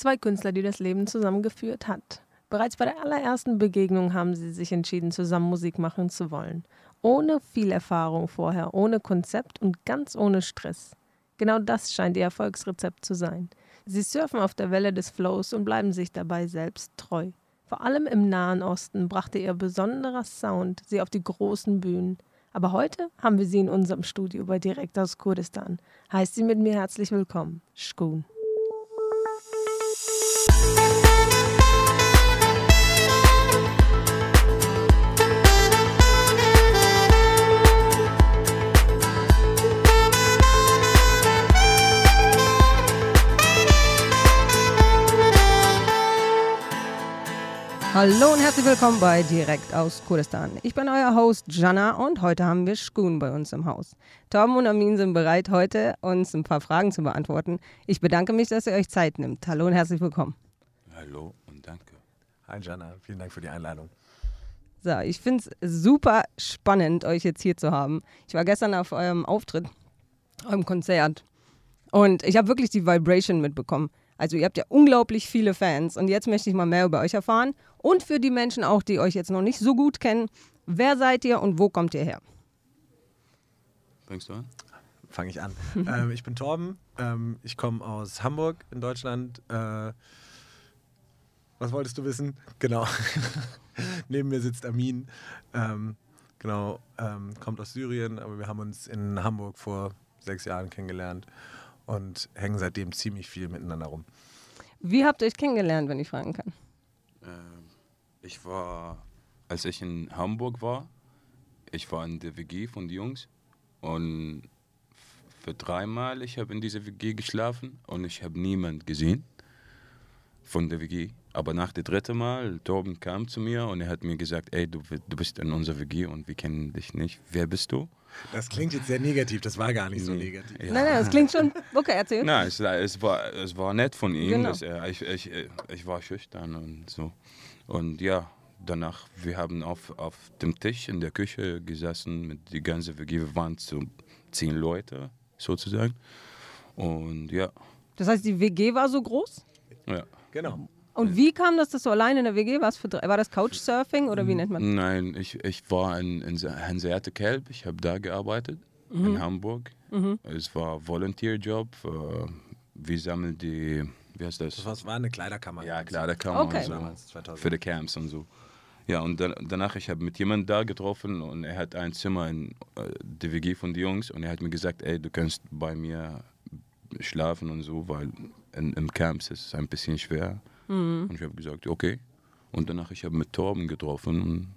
Zwei Künstler, die das Leben zusammengeführt hat. Bereits bei der allerersten Begegnung haben sie sich entschieden, zusammen Musik machen zu wollen. Ohne viel Erfahrung vorher, ohne Konzept und ganz ohne Stress. Genau das scheint ihr Erfolgsrezept zu sein. Sie surfen auf der Welle des Flows und bleiben sich dabei selbst treu. Vor allem im Nahen Osten brachte ihr besonderer Sound sie auf die großen Bühnen. Aber heute haben wir sie in unserem Studio bei Direkt aus Kurdistan. Heißt sie mit mir herzlich willkommen, Shkun. Hallo und herzlich willkommen bei Direkt aus Kurdistan. Ich bin euer Host Jana und heute haben wir Shkun bei uns im Haus. Torben und Amin sind bereit, heute uns ein paar Fragen zu beantworten. Ich bedanke mich, dass ihr euch Zeit nimmt. Hallo und herzlich willkommen. Hallo und danke. Hi Jana, vielen Dank für die Einladung. So, ich finde es super spannend, euch jetzt hier zu haben. Ich war gestern auf eurem Auftritt, eurem Konzert und ich habe wirklich die Vibration mitbekommen. Also ihr habt ja unglaublich viele Fans und jetzt möchte ich mal mehr über euch erfahren und für die Menschen auch, die euch jetzt noch nicht so gut kennen, wer seid ihr und wo kommt ihr her? Fängst du an? Fange ich an. ähm, ich bin Torben, ähm, ich komme aus Hamburg in Deutschland. Äh, was wolltest du wissen? Genau. Neben mir sitzt Amin. Ähm, genau, ähm, kommt aus Syrien, aber wir haben uns in Hamburg vor sechs Jahren kennengelernt und hängen seitdem ziemlich viel miteinander rum. Wie habt ihr euch kennengelernt, wenn ich fragen kann? Ähm, ich war, als ich in Hamburg war, ich war in der WG von den Jungs und für dreimal ich habe in dieser WG geschlafen und ich habe niemand gesehen von der WG. Aber nach dem dritten Mal, Torben kam zu mir und er hat mir gesagt, ey, du, du bist in unserer WG und wir kennen dich nicht. Wer bist du? Das klingt jetzt sehr negativ, das war gar nicht so negativ. Ja. Nein, nein, das klingt schon. Okay, erzähl. Nein, es, es, war, es war nett von ihm. Genau. Dass er, ich, ich, ich war schüchtern und so. Und ja, danach, wir haben auf, auf dem Tisch in der Küche gesessen mit die ganze WG. Wir waren so zehn Leute sozusagen. Und ja. Das heißt, die WG war so groß? Ja. Genau. Und wie kam das, dass du alleine in der WG warst? War das Couchsurfing oder wie nennt man das? Nein, ich, ich war in, in Hanseate Kelb. Ich habe da gearbeitet, mhm. in Hamburg. Mhm. Es war Volunteer-Job. Äh, wir sammeln die, wie heißt das? Das war eine Kleiderkammer. Ja, Kleiderkammer okay. so. Für die Camps und so. Ja, und dann, danach, ich habe mit jemandem da getroffen und er hat ein Zimmer in äh, der WG von den Jungs und er hat mir gesagt, ey, du kannst bei mir schlafen und so, weil in, im Camps ist es ein bisschen schwer. Mhm. Und ich habe gesagt, okay. Und danach, ich habe mit Torben getroffen.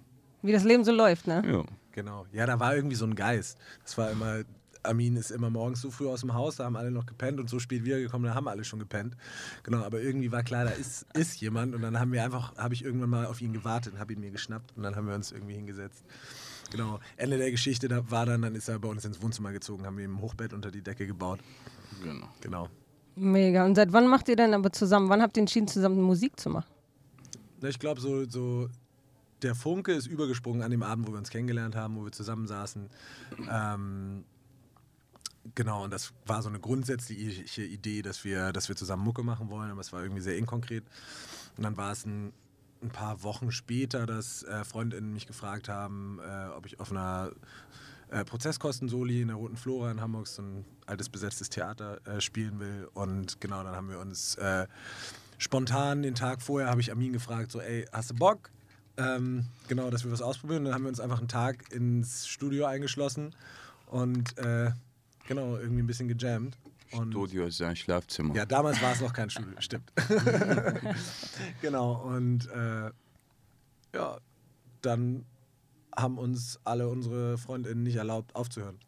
Wie das Leben so läuft, ne? Ja. Genau. Ja, da war irgendwie so ein Geist. Das war immer, Amin ist immer morgens so früh aus dem Haus, da haben alle noch gepennt und so spät wiedergekommen, da haben alle schon gepennt. Genau, aber irgendwie war klar, da ist, ist jemand und dann haben wir einfach, habe ich irgendwann mal auf ihn gewartet und habe ihn mir geschnappt und dann haben wir uns irgendwie hingesetzt. Genau, Ende der Geschichte da war dann, dann ist er bei uns ins Wohnzimmer gezogen, haben wir ihm ein Hochbett unter die Decke gebaut. Genau. Genau. Mega. Und seit wann macht ihr denn aber zusammen, wann habt ihr entschieden, zusammen Musik zu machen? Ich glaube, so, so der Funke ist übergesprungen an dem Abend, wo wir uns kennengelernt haben, wo wir zusammensaßen. Ähm, genau, und das war so eine grundsätzliche Idee, dass wir, dass wir zusammen Mucke machen wollen, aber es war irgendwie sehr inkonkret. Und dann war es ein, ein paar Wochen später, dass äh, Freundinnen mich gefragt haben, äh, ob ich auf einer äh, Prozesskosten-Soli in der Roten Flora in Hamburg, so ein altes besetztes Theater, äh, spielen will. Und genau, dann haben wir uns äh, spontan den Tag vorher, habe ich Amin gefragt, so, ey, hast du Bock? Ähm, genau, dass wir was ausprobieren. Und dann haben wir uns einfach einen Tag ins Studio eingeschlossen und äh, genau, irgendwie ein bisschen gejammt. Und Studio ist sein Schlafzimmer. Ja, damals war es noch kein Studio, stimmt. genau, und äh, ja, dann haben uns alle unsere Freundinnen nicht erlaubt, aufzuhören.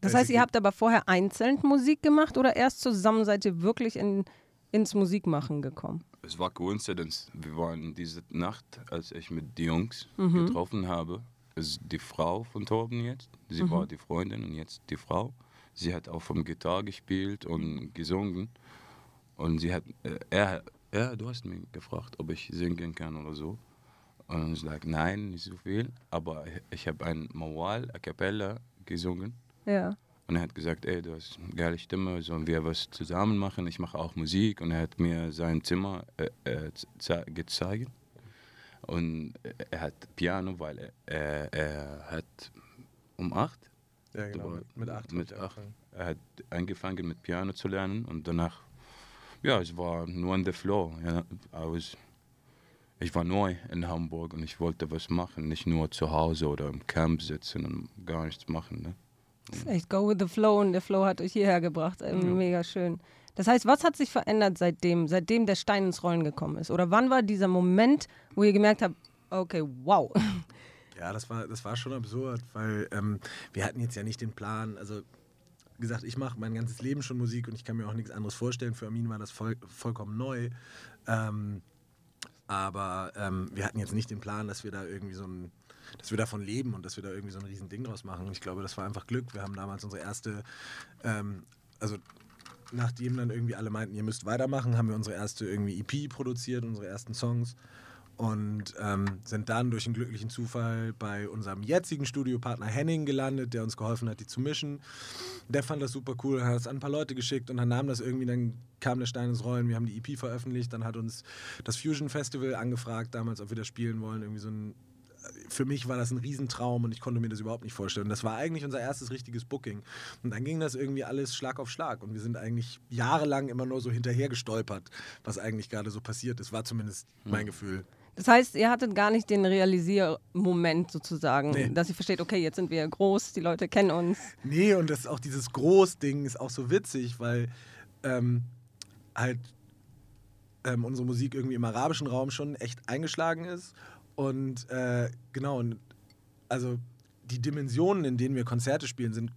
Das heißt, ihr habt aber vorher einzeln Musik gemacht oder erst zusammen seid ihr wirklich in, ins Musikmachen gekommen? Es war Coincidence. Wir waren diese Nacht, als ich mit den Jungs mhm. getroffen habe, ist die Frau von Torben jetzt. Sie mhm. war die Freundin und jetzt die Frau. Sie hat auch vom Gitarre gespielt und gesungen. Und sie hat, äh, er, er, du hast mich gefragt, ob ich singen kann oder so. Und ich sage, nein, nicht so viel. Aber ich habe ein Mawal a cappella gesungen. Ja. Und er hat gesagt, ey, du hast eine geile Stimme, sollen wir was zusammen machen? Ich mache auch Musik. Und er hat mir sein Zimmer äh, äh, ze- gezeigt. Und er hat Piano, weil er, er hat um acht Ja, genau. Mit, mit acht. Mit acht. angefangen. er hat angefangen mit Piano zu lernen und danach, ja, es war nur in der Flow. Ja, I was, ich war neu in Hamburg und ich wollte was machen, nicht nur zu Hause oder im Camp sitzen und gar nichts machen. Ne? Das ist echt go with the flow und der Flow hat euch hierher gebracht. Äh, Mega schön. Das heißt, was hat sich verändert seitdem, seitdem der Stein ins Rollen gekommen ist? Oder wann war dieser Moment, wo ihr gemerkt habt, okay, wow. Ja, das war, das war schon absurd, weil ähm, wir hatten jetzt ja nicht den Plan, also wie gesagt, ich mache mein ganzes Leben schon Musik und ich kann mir auch nichts anderes vorstellen. Für Armin war das voll, vollkommen neu. Ähm, aber ähm, wir hatten jetzt nicht den Plan, dass wir da irgendwie so ein, dass wir davon leben und dass wir da irgendwie so ein riesen Ding draus machen. Ich glaube, das war einfach Glück. Wir haben damals unsere erste, ähm, also nachdem dann irgendwie alle meinten, ihr müsst weitermachen, haben wir unsere erste irgendwie EP produziert, unsere ersten Songs und ähm, sind dann durch einen glücklichen Zufall bei unserem jetzigen Studiopartner Henning gelandet, der uns geholfen hat, die zu mischen. Der fand das super cool, hat es an ein paar Leute geschickt und dann nahm das irgendwie, dann kam der Stein ins Rollen, wir haben die EP veröffentlicht, dann hat uns das Fusion Festival angefragt damals, ob wir das spielen wollen, irgendwie so ein für mich war das ein Riesentraum und ich konnte mir das überhaupt nicht vorstellen. Das war eigentlich unser erstes richtiges Booking. Und dann ging das irgendwie alles Schlag auf Schlag. Und wir sind eigentlich jahrelang immer nur so hinterher gestolpert, was eigentlich gerade so passiert ist. War zumindest mein Gefühl. Das heißt, ihr hattet gar nicht den Realisiermoment sozusagen, Nee. dass ihr versteht, okay, jetzt sind wir groß, die Leute kennen uns. Nee, und das auch dieses Großding ist auch so witzig, weil ähm, halt ähm, unsere Musik irgendwie im arabischen Raum schon echt eingeschlagen ist. Und äh, genau, und also die Dimensionen, in denen wir Konzerte spielen, sind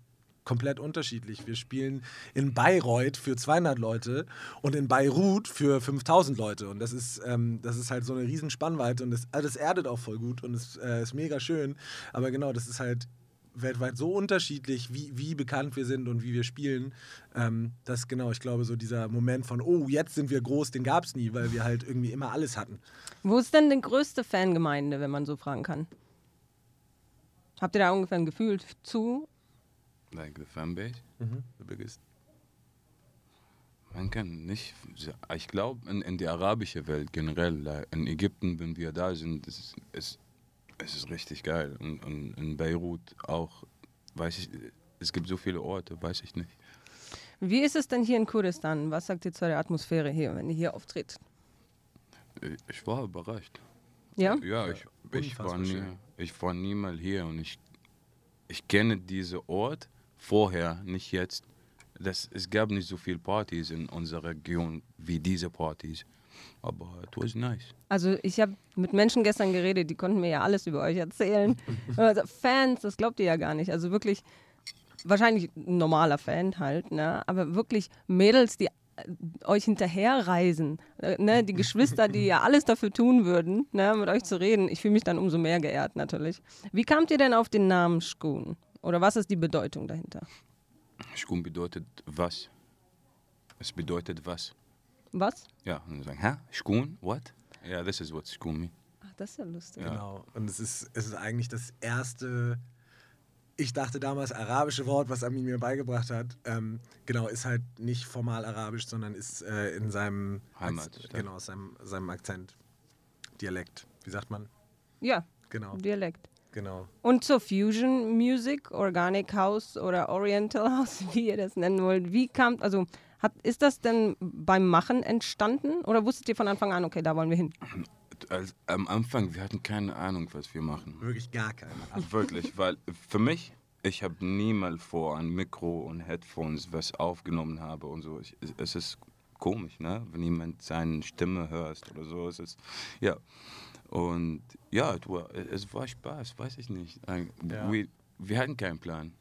komplett unterschiedlich. Wir spielen in Bayreuth für 200 Leute und in Beirut für 5000 Leute. Und das ist, ähm, das ist halt so eine riesen Spannweite und das, also das erdet auch voll gut und es äh, ist mega schön. Aber genau, das ist halt weltweit so unterschiedlich, wie, wie bekannt wir sind und wie wir spielen. Ähm, das genau, ich glaube, so dieser Moment von, oh, jetzt sind wir groß, den gab es nie, weil wir halt irgendwie immer alles hatten. Wo ist denn die größte Fangemeinde, wenn man so fragen kann? Habt ihr da ungefähr ein Gefühl zu? Like the fanbase, the biggest. Man kann nicht, ich glaube, in, in die arabische Welt generell, in Ägypten, wenn wir da sind, es ist, es, ist richtig geil. Und, und in Beirut auch, weiß ich, es gibt so viele Orte, weiß ich nicht. Wie ist es denn hier in Kurdistan? Was sagt ihr zu der Atmosphäre hier, wenn ihr hier auftritt? Ich, war überrascht. Ja? Ja, ich, ich, war nie, ich war nie mal hier und ich, ich kenne diesen Ort vorher, nicht jetzt. Das, es gab nicht so viele Partys in unserer Region wie diese Partys. Aber it was nice. Also ich habe mit Menschen gestern geredet, die konnten mir ja alles über euch erzählen. Also Fans, das glaubt ihr ja gar nicht. Also wirklich, wahrscheinlich ein normaler Fan halt, ne? aber wirklich Mädels, die äh, euch hinterherreisen, äh, ne? die Geschwister, die ja alles dafür tun würden, ne? mit euch zu reden. Ich fühle mich dann umso mehr geehrt natürlich. Wie kamt ihr denn auf den Namen Schkun? Oder was ist die Bedeutung dahinter? Schkum bedeutet was? Es bedeutet was? Was? Ja, und dann sagen, hä? Schkun? What? Yeah, this is what Schkun mean. Ach, das ist ja lustig. Ja. Genau. Und es ist, es ist eigentlich das erste, ich dachte damals arabische Wort, was Amin mir beigebracht hat. Ähm, genau, ist halt nicht formal arabisch, sondern ist äh, in seinem Heimatstadt. Genau, aus seinem, seinem Akzent. Dialekt. Wie sagt man? Ja, Genau, Dialekt. Genau. Und zur Fusion Music, Organic House oder Oriental House, wie ihr das nennen wollt, wie kam, also hat, ist das denn beim Machen entstanden oder wusstet ihr von Anfang an, okay, da wollen wir hin? Als, am Anfang, wir hatten keine Ahnung, was wir machen. Wirklich gar keine. Wirklich, weil für mich, ich habe niemals vor an Mikro und Headphones was aufgenommen habe und so. Ich, es- es ist komisch, ne? Wenn jemand seine Stimme hörst oder so. Es ist, ja. Und ja, es war, es Spaß, weiß ich nicht. Ja. Wir, wir hatten keinen Plan.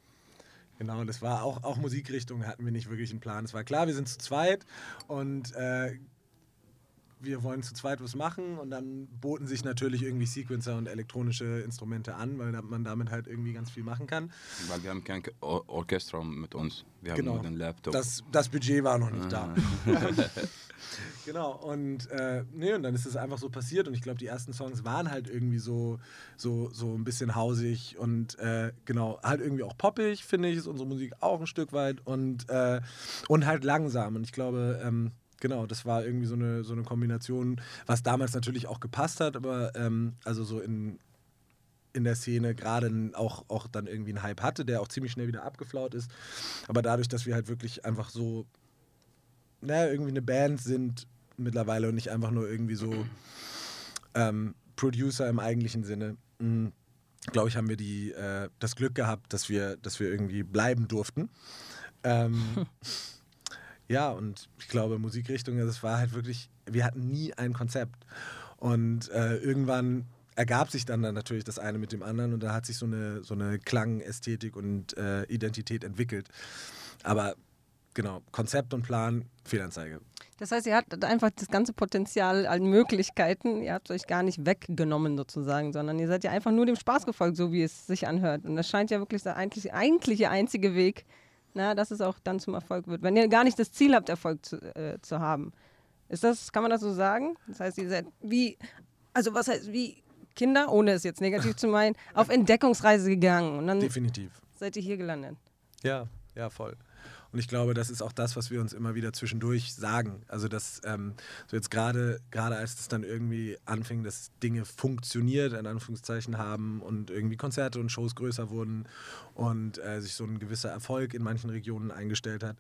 Genau, das war auch, auch Musikrichtung hatten wir nicht wirklich einen Plan. Es war klar, wir sind zu zweit und äh, wir wollen zu zweit was machen und dann boten sich natürlich irgendwie Sequencer und elektronische Instrumente an, weil man damit halt irgendwie ganz viel machen kann. Weil wir haben kein Or Orchester mit uns. Wir haben Genau. nur den Laptop. Das, das Budget war noch nicht da. genau, und, äh, nee, und dann ist es einfach so passiert und ich glaube, die ersten Songs waren halt irgendwie so, so, so ein bisschen hausig und äh, genau, halt irgendwie auch poppig, finde ich, ist unsere Musik auch ein Stück weit und, äh, und halt langsam. Und ich glaube, ähm, genau, das war irgendwie so eine, so eine Kombination, was damals natürlich auch gepasst hat, aber ähm, also so in, in der Szene gerade auch, auch dann irgendwie einen Hype hatte, der auch ziemlich schnell wieder abgeflaut ist. Aber dadurch, dass wir halt wirklich einfach so, naja, irgendwie eine Band sind mittlerweile und nicht einfach nur irgendwie so ähm, Producer im eigentlichen Sinne, mm, glaube ich, haben wir die, äh, das Glück gehabt, dass wir, dass wir irgendwie bleiben durften. Ähm, ja, und ich glaube, Musikrichtung, das war halt wirklich, wir hatten nie ein Konzept. Und äh, irgendwann ergab sich dann, dann natürlich das eine mit dem anderen und da hat sich so eine, so eine Klangästhetik und äh, Identität entwickelt. Aber genau, Konzept und Plan, Fehlanzeige. Das heißt, ihr hattet einfach das ganze Potenzial an Möglichkeiten, ihr habt euch gar nicht weggenommen sozusagen, sondern ihr seid ja einfach nur dem Spaß gefolgt, so wie es sich anhört. Und das scheint ja wirklich der eigentlich, eigentliche einzige Weg, na, dass es auch dann zum Erfolg wird. Wenn ihr gar nicht das Ziel habt, Erfolg zu, äh, zu haben. Ist das, kann man das so sagen? Das heißt, ihr seid wie, also was heißt, wie Kinder, ohne es jetzt negativ zu meinen, auf Entdeckungsreise gegangen. Und dann Definitiv. seid ihr hier gelandet. Ja, ja, voll. Und ich glaube, das ist auch das, was wir uns immer wieder zwischendurch sagen. Also, dass ähm, so jetzt gerade, gerade als es dann irgendwie anfing, dass Dinge funktioniert, in Anführungszeichen haben und irgendwie Konzerte und Shows größer wurden und äh, sich so ein gewisser Erfolg in manchen Regionen eingestellt hat,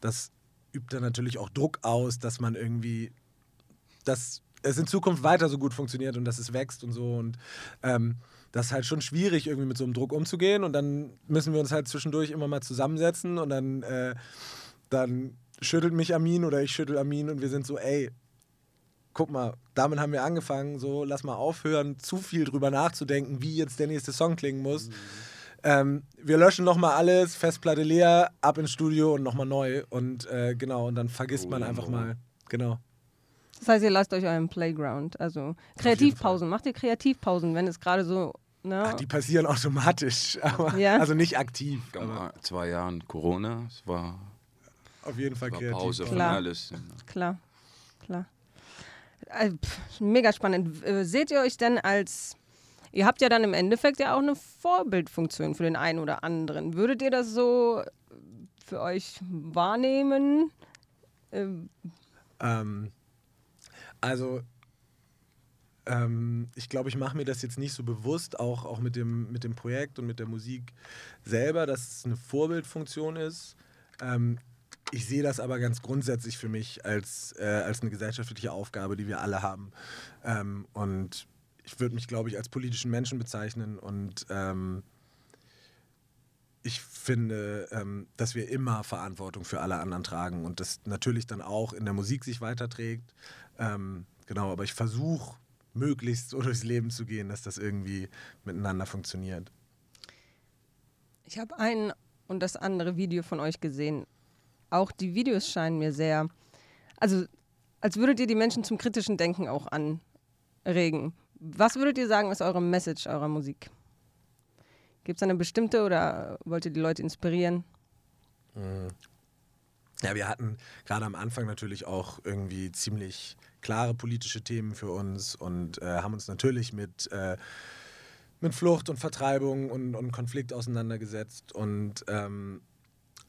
das übt dann natürlich auch Druck aus, dass man irgendwie das es in Zukunft weiter so gut funktioniert und dass es wächst und so. Und ähm, das ist halt schon schwierig, irgendwie mit so einem Druck umzugehen. Und dann müssen wir uns halt zwischendurch immer mal zusammensetzen und dann, äh, dann schüttelt mich Amin oder ich schüttel Amin und wir sind so, ey, guck mal, damit haben wir angefangen, so lass mal aufhören, zu viel drüber nachzudenken, wie jetzt der nächste Song klingen muss. Mhm. Ähm, wir löschen nochmal alles, Festplatte leer, ab ins Studio und nochmal neu. Und äh, genau, und dann vergisst oh, man einfach oh. mal, genau. Das heißt, ihr lasst euch euren Playground, also Kreativpausen. Macht ihr Kreativpausen, wenn es gerade so. Ne? Ach, die passieren automatisch, aber ja? also nicht aktiv. Aber zwei Jahren Corona, es war auf jeden Fall kreativ. Pause von alles. Klar, klar. Äh, mega spannend. Äh, seht ihr euch denn als Ihr habt ja dann im Endeffekt ja auch eine Vorbildfunktion für den einen oder anderen. Würdet ihr das so für euch wahrnehmen? Ähm, ähm also ähm, ich glaube, ich mache mir das jetzt nicht so bewusst, auch, auch mit, dem, mit dem Projekt und mit der Musik selber, dass es eine Vorbildfunktion ist. Ähm, ich sehe das aber ganz grundsätzlich für mich als, äh, als eine gesellschaftliche Aufgabe, die wir alle haben. Ähm, und ich würde mich, glaube ich, als politischen Menschen bezeichnen und ähm, ich finde, ähm, dass wir immer Verantwortung für alle anderen tragen und das natürlich dann auch in der Musik sich weiterträgt. Ähm, genau, aber ich versuche möglichst so durchs Leben zu gehen, dass das irgendwie miteinander funktioniert. Ich habe ein und das andere Video von euch gesehen. Auch die Videos scheinen mir sehr, also als würdet ihr die Menschen zum kritischen Denken auch anregen. Was würdet ihr sagen, ist eure Message eurer Musik? Gibt es eine bestimmte oder wollt ihr die Leute inspirieren? Mhm. Ja, wir hatten gerade am Anfang natürlich auch irgendwie ziemlich klare politische Themen für uns und äh, haben uns natürlich mit, äh, mit Flucht und Vertreibung und, und Konflikt auseinandergesetzt und ähm,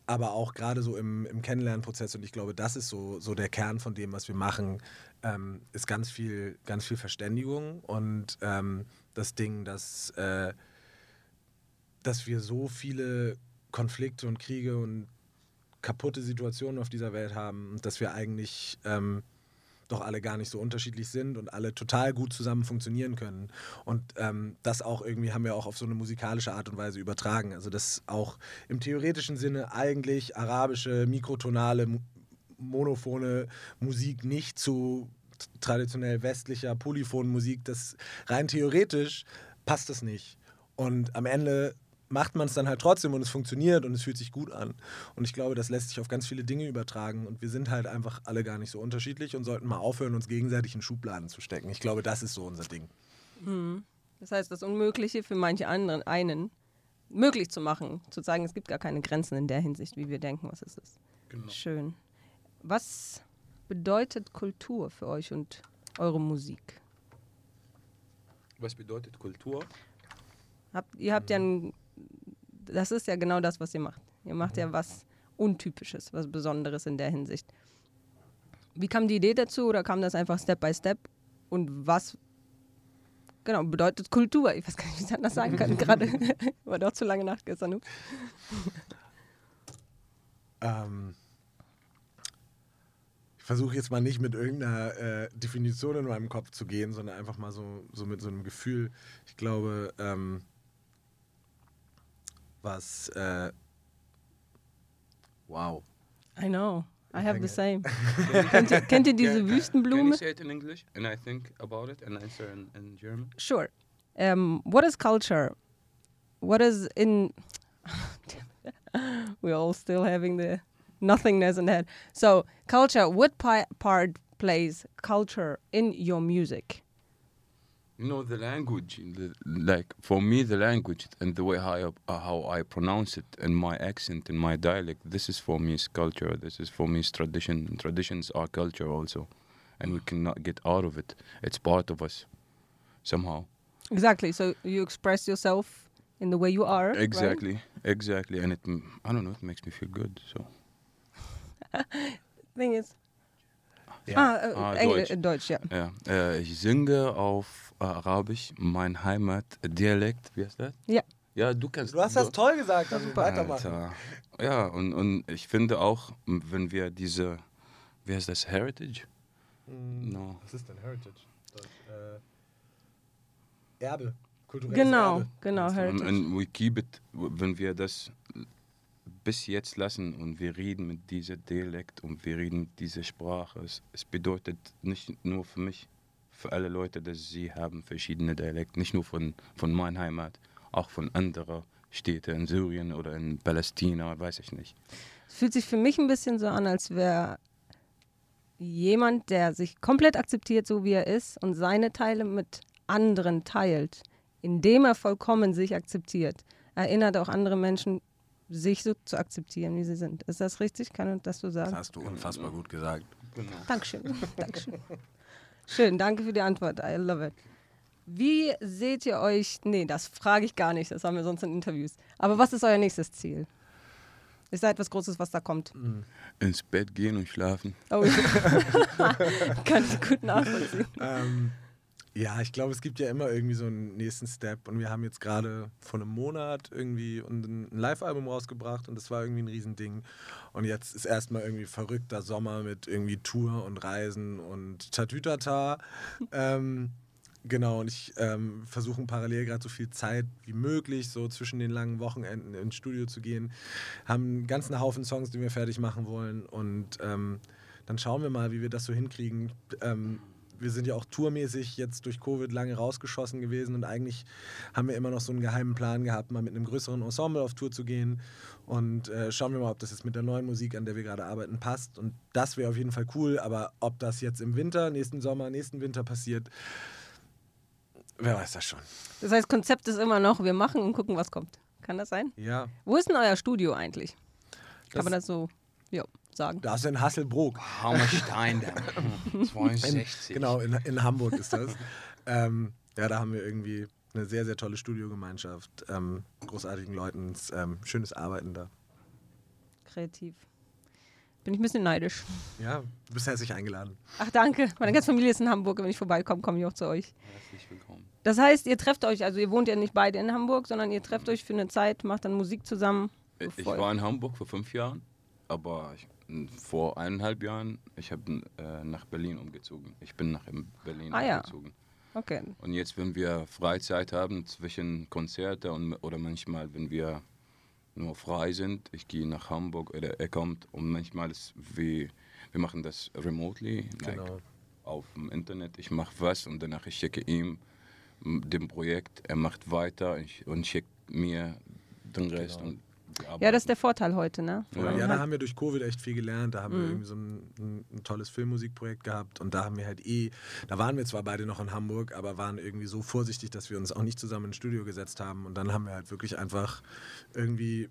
aber auch gerade so im, im Kennenlernprozess und ich glaube, das ist so, so der Kern von dem, was wir machen, ähm, ist ganz viel, ganz viel Verständigung und ähm, das Ding, dass, äh, dass wir so viele Konflikte und Kriege und kaputte Situationen auf dieser Welt haben, dass wir eigentlich ähm, doch alle gar nicht so unterschiedlich sind und alle total gut zusammen funktionieren können. Und ähm, das auch irgendwie haben wir auch auf so eine musikalische Art und Weise übertragen. Also dass auch im theoretischen Sinne eigentlich arabische, mikrotonale, monophone Musik nicht zu traditionell westlicher, polyphonen Musik, das rein theoretisch passt das nicht. Und am Ende macht man es dann halt trotzdem und es funktioniert und es fühlt sich gut an. Und ich glaube, das lässt sich auf ganz viele Dinge übertragen und wir sind halt einfach alle gar nicht so unterschiedlich und sollten mal aufhören, uns gegenseitig in Schubladen zu stecken. Ich glaube, das ist so unser Ding. Hm. Das heißt, das Unmögliche für manche anderen einen möglich zu machen, zu sagen, es gibt gar keine Grenzen in der Hinsicht, wie wir denken, was es ist. Genau. Schön. Was bedeutet Kultur für euch und eure Musik? Was bedeutet Kultur? Habt, ihr habt ja ein, das ist ja genau das, was ihr macht. Ihr macht ja was Untypisches, was Besonderes in der Hinsicht. Wie kam die Idee dazu oder kam das einfach Step by Step? Und was genau bedeutet Kultur? Ich weiß gar nicht, wie ich das anders sagen kann. Gerade war doch zu lange Nacht gestern. Ups. Ähm, ich versuche jetzt mal nicht mit irgendeiner äh, Definition in meinem Kopf zu gehen, sondern einfach mal so, so mit so einem Gefühl. Ich glaube, ähm, was. Äh, wow. I know. I have the same. kennt, ihr, kennt ihr diese Can- can- Can you say it in English and I think about it and answer in, in German? Sure. Um, what is culture? What is in? We're all still having the nothingness in head. So culture. What pi- part plays culture in your music? You know the language, the, like for me, the language and the way how I, uh, how I pronounce it and my accent and my dialect. This is for me is culture. This is for me is tradition. and Traditions are culture also, and we cannot get out of it. It's part of us, somehow. Exactly. So you express yourself in the way you are. right? Exactly, exactly, and it i don't know. It makes me feel good. So Thing is. Ja. Ah, äh, Ah, Engl- Deutsch. äh, Deutsch, ja. ja, äh, ich singe auf äh, Arabisch mein Heimatdialekt. Wie heißt das? Ja. Ja, du kannst. Du hast das toll gesagt, also weitermachen. Alter. Ja, und, und ich finde auch, wenn wir diese, wie heißt das, Heritage? No. Was ist denn Heritage? Das, äh, Erbe. Kulturelles Genau, Erbe. genau. Und, Heritage. und we keep it, wenn wir das bis jetzt lassen und wir reden mit diesem Dialekt und wir reden mit dieser Sprache, es, es bedeutet nicht nur für mich, für alle Leute, dass sie haben verschiedene Dialekte, nicht nur von, von meiner Heimat, auch von anderen Städten in Syrien oder in Palästina, weiß ich nicht. Es fühlt sich für mich ein bisschen so an, als wäre jemand, der sich komplett akzeptiert, so wie er ist, und seine Teile mit anderen teilt, indem er vollkommen sich akzeptiert, erinnert auch andere Menschen, sich so zu akzeptieren, wie sie sind. Ist das richtig? Kann man das so Das sagen? hast du unfassbar gut gesagt. Genau. Dankeschön. Dankeschön. Schön, danke für die Antwort. I love it. Wie seht ihr euch? Nee, das frage ich gar nicht, das haben wir sonst in Interviews. Aber was ist euer nächstes Ziel? Ist da etwas Großes, was da kommt? Ins Bett gehen und schlafen. Oh, kann ich gut nachvollziehen. ähm, ja, ich glaube, es gibt ja immer irgendwie so einen nächsten Step und wir haben jetzt gerade vor einem Monat irgendwie ein Live-Album rausgebracht und das war irgendwie ein Riesending. Und jetzt ist erstmal irgendwie verrückter Sommer mit irgendwie Tour und Reisen und Tatütata. ähm, genau, und ich ähm, versuche parallel gerade so viel Zeit wie möglich, so zwischen den langen Wochenenden ins Studio zu gehen. Haben einen ganzen Haufen Songs, die wir fertig machen wollen und ähm, dann schauen wir mal, wie wir das so hinkriegen. Ähm, wir sind ja auch tourmäßig jetzt durch Covid lange rausgeschossen gewesen und eigentlich haben wir immer noch so einen geheimen Plan gehabt, mal mit einem größeren Ensemble auf Tour zu gehen. Und äh, schauen wir mal, ob das jetzt mit der neuen Musik, an der wir gerade arbeiten, passt. Und das wäre auf jeden Fall cool. Aber ob das jetzt im Winter, nächsten Sommer, nächsten Winter passiert, wer weiß das schon. Das heißt, Konzept ist immer noch, wir machen und gucken, was kommt. Kann das sein? Ja, Wo ist denn euer Studio eigentlich? Kann Das- man das so ja, sagen? da ist in Hasselbrook. Hammerstein, der 62. Genau, in, in Hamburg ist das. ähm, ja, da haben wir irgendwie eine sehr, sehr tolle Studiogemeinschaft, ähm, großartigen Leuten, ähm, schönes Arbeiten da. Kreativ. Bin ich ein bisschen neidisch. Ja, du bist herzlich eingeladen. Ach, danke. Meine ganze Familie ist in Hamburg. Wenn ich vorbeikomme, komme ich auch zu euch. Herzlich willkommen. Das heißt, ihr trefft euch, also ihr wohnt ja nicht beide in Hamburg, sondern ihr trefft euch für eine Zeit, macht dann Musik zusammen. Ich Bevor- war in Hamburg vor fünf Jahren, aber ich, vor eineinhalb Jahren, ich habe äh, nach Berlin umgezogen. Ich bin nach in Berlin Ah, ja. umgezogen. Okay. Und jetzt, wenn wir Freizeit haben zwischen Konzerte und, oder manchmal, wenn wir nur frei sind, ich gehe nach Hamburg oder er kommt und manchmal ist wie, wir machen das remotely, like Genau. auf dem Internet. Ich mache was und danach ich schicke ihm dem Projekt, er macht weiter ich, und schickt mir den Rest. Genau. Und Ja, das ist der Vorteil heute, ne? Ja. Ja, da hat- haben wir durch Covid echt viel gelernt. Da haben wir Mhm. irgendwie so ein, ein, ein tolles Filmmusikprojekt gehabt und da haben wir halt eh, da waren wir zwar beide noch in Hamburg, aber waren irgendwie so vorsichtig, dass wir uns auch nicht zusammen ins Studio gesetzt haben und dann haben wir halt wirklich einfach irgendwie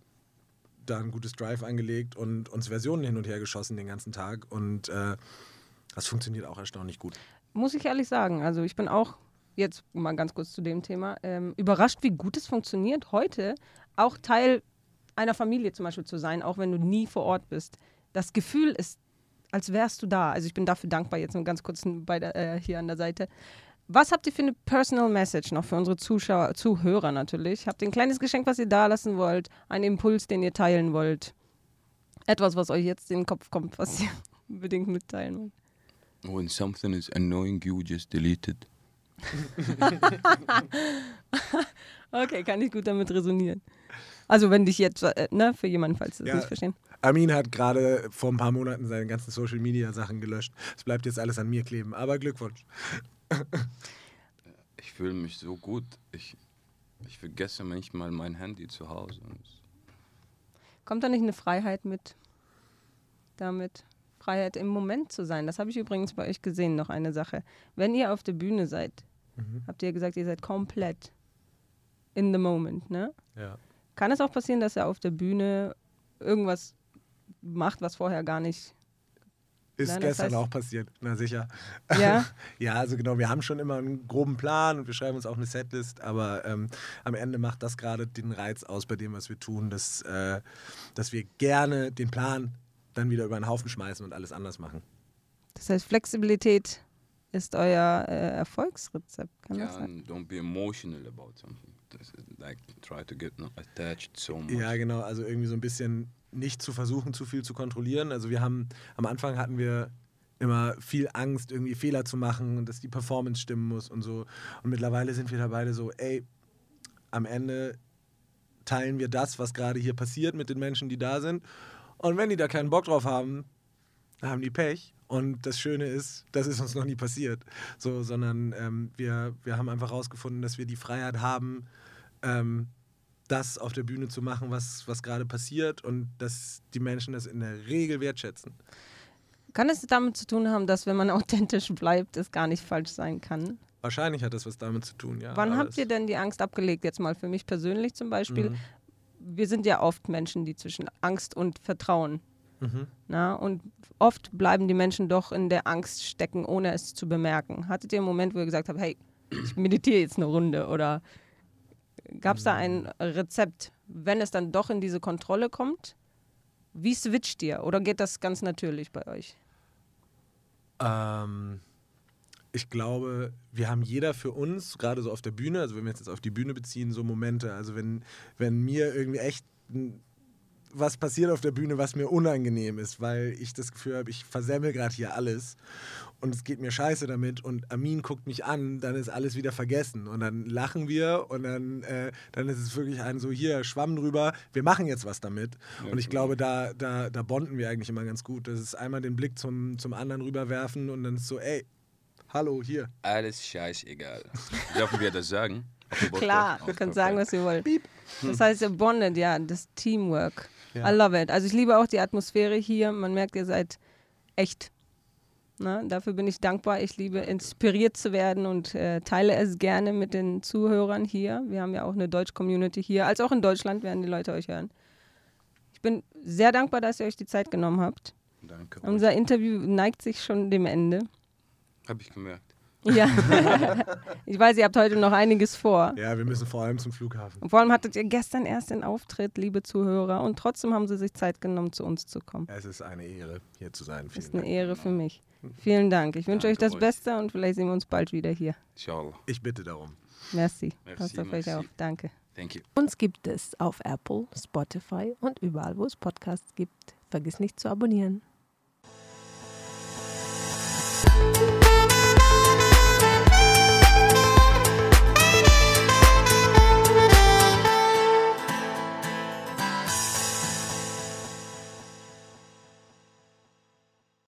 da ein gutes Drive angelegt und uns Versionen hin und her geschossen den ganzen Tag und äh, Das funktioniert auch erstaunlich gut. Muss ich ehrlich sagen. Also ich bin auch, jetzt mal ganz kurz zu dem Thema, ähm, überrascht, wie gut es funktioniert, heute auch Teil einer Familie zum Beispiel zu sein, auch wenn du nie vor Ort bist. Das Gefühl ist, als wärst du da. Also ich bin dafür dankbar, jetzt nur ganz kurz bei der, äh, hier an der Seite. Was habt ihr für eine Personal Message noch für unsere Zuschauer, Zuhörer natürlich? Habt ihr ein kleines Geschenk, was ihr da lassen wollt? Einen Impuls, den ihr teilen wollt? Etwas, was euch jetzt in den Kopf kommt, was ihr unbedingt mitteilen wollt? When something is annoying you, just delete it. okay, kann ich gut damit resonieren. Also wenn dich jetzt, äh, ne, für jemanden, falls sie das Ja. nicht verstehen. Armin hat gerade vor ein paar Monaten seine ganzen Social Media Sachen gelöscht. Es bleibt jetzt alles an mir kleben. Aber Glückwunsch. Ich fühle mich so gut. Ich, ich vergesse manchmal mein Handy zu Hause. Kommt da nicht eine Freiheit mit damit? Freiheit im Moment zu sein. Das habe ich übrigens bei euch gesehen, noch eine Sache. Wenn ihr auf der Bühne seid, habt ihr gesagt, ihr seid komplett in the moment, ne? Ja. Kann es auch passieren, dass er auf der Bühne irgendwas macht, was vorher gar nicht. Ist Nein, gestern heißt- auch passiert. Na sicher. Ja? Ja, also genau, wir haben schon immer einen groben Plan und wir schreiben uns auch eine Setlist, aber ähm, am Ende macht das gerade den Reiz aus bei dem, was wir tun, dass, äh, dass wir gerne den Plan dann wieder über den Haufen schmeißen und alles anders machen. Das heißt, Flexibilität ist euer äh, Erfolgsrezept. Kann das ja, sein? don't be emotional about something. Like try to get not attached so much. Ja, genau, also irgendwie so ein bisschen nicht zu versuchen, zu viel zu kontrollieren. Also wir haben, am Anfang hatten wir immer viel Angst, irgendwie Fehler zu machen und dass die Performance stimmen muss und so. Und mittlerweile sind wir da beide so, ey, am Ende teilen wir das, was gerade hier passiert mit den Menschen, die da sind. Und wenn die da keinen Bock drauf haben, dann haben die Pech. Und das Schöne ist, das ist uns noch nie passiert. So, sondern ähm, wir, wir haben einfach herausgefunden, dass wir die Freiheit haben, ähm, das auf der Bühne zu machen, was, was gerade passiert und dass die Menschen das in der Regel wertschätzen. Kann es damit zu tun haben, dass wenn man authentisch bleibt, es gar nicht falsch sein kann? Wahrscheinlich hat das was damit zu tun, ja. Wann aber habt ihr denn die Angst abgelegt? Jetzt mal für mich persönlich zum Beispiel. Mhm. Wir sind ja oft Menschen, die zwischen Angst und Vertrauen. Mhm. Na, und oft bleiben die Menschen doch in der Angst stecken, ohne es zu bemerken. Hattet ihr einen Moment, wo ihr gesagt habt, hey, ich meditiere jetzt eine Runde? Oder gab es da ein Rezept, wenn es dann doch in diese Kontrolle kommt? Wie switcht ihr? Oder geht das ganz natürlich bei euch? Ähm, ich glaube, wir haben jeder für uns, gerade so auf der Bühne, also wenn wir jetzt auf die Bühne beziehen, so Momente. Also wenn, wenn mir irgendwie echt was passiert auf der Bühne, was mir unangenehm ist, weil ich das Gefühl habe, ich versemmel gerade hier alles und es geht mir scheiße damit und Amin guckt mich an, dann ist alles wieder vergessen und dann lachen wir und dann, äh, dann ist es wirklich ein so, hier, Schwamm drüber, wir machen jetzt was damit. und ich glaube, da, da, da bonden wir eigentlich immer ganz gut. Das ist einmal den Blick zum, zum anderen rüberwerfen und dann ist so, ey, hallo, hier. Alles scheißegal. Dürfen wir das sagen? Klar, ihr könnt perfekt. sagen, was ihr wollt. Das heißt, ihr bondet, ja, das Teamwork. Ja. I love it. Also ich liebe auch die Atmosphäre hier. Man merkt, ihr seid echt. Na, dafür bin ich dankbar. Ich liebe, inspiriert zu werden und äh, teile es gerne mit den Zuhörern hier. Wir haben ja auch eine Deutsch-Community hier. Als auch in Deutschland werden die Leute euch hören. Ich bin sehr dankbar, dass ihr euch die Zeit genommen habt. Danke. Unser Interview neigt sich schon dem Ende. Habe ich gemerkt. Ja. ich weiß, ihr habt heute noch einiges vor. Ja, wir müssen vor allem zum Flughafen. Und vor allem hattet ihr gestern erst den Auftritt, liebe Zuhörer, und trotzdem haben sie sich Zeit genommen, zu uns zu kommen. Es ist eine Ehre, hier zu sein. Vielen ist eine Dank. Ehre für mich. Vielen Dank. Ich wünsche euch das euch. Beste und vielleicht sehen wir uns bald wieder hier. Inshallah. Ich bitte darum. Merci. Merci, Passt auf euch merci. auf. Danke. Thank you. Uns gibt es auf Apple, Spotify und überall, wo es Podcasts gibt. Vergiss nicht zu abonnieren.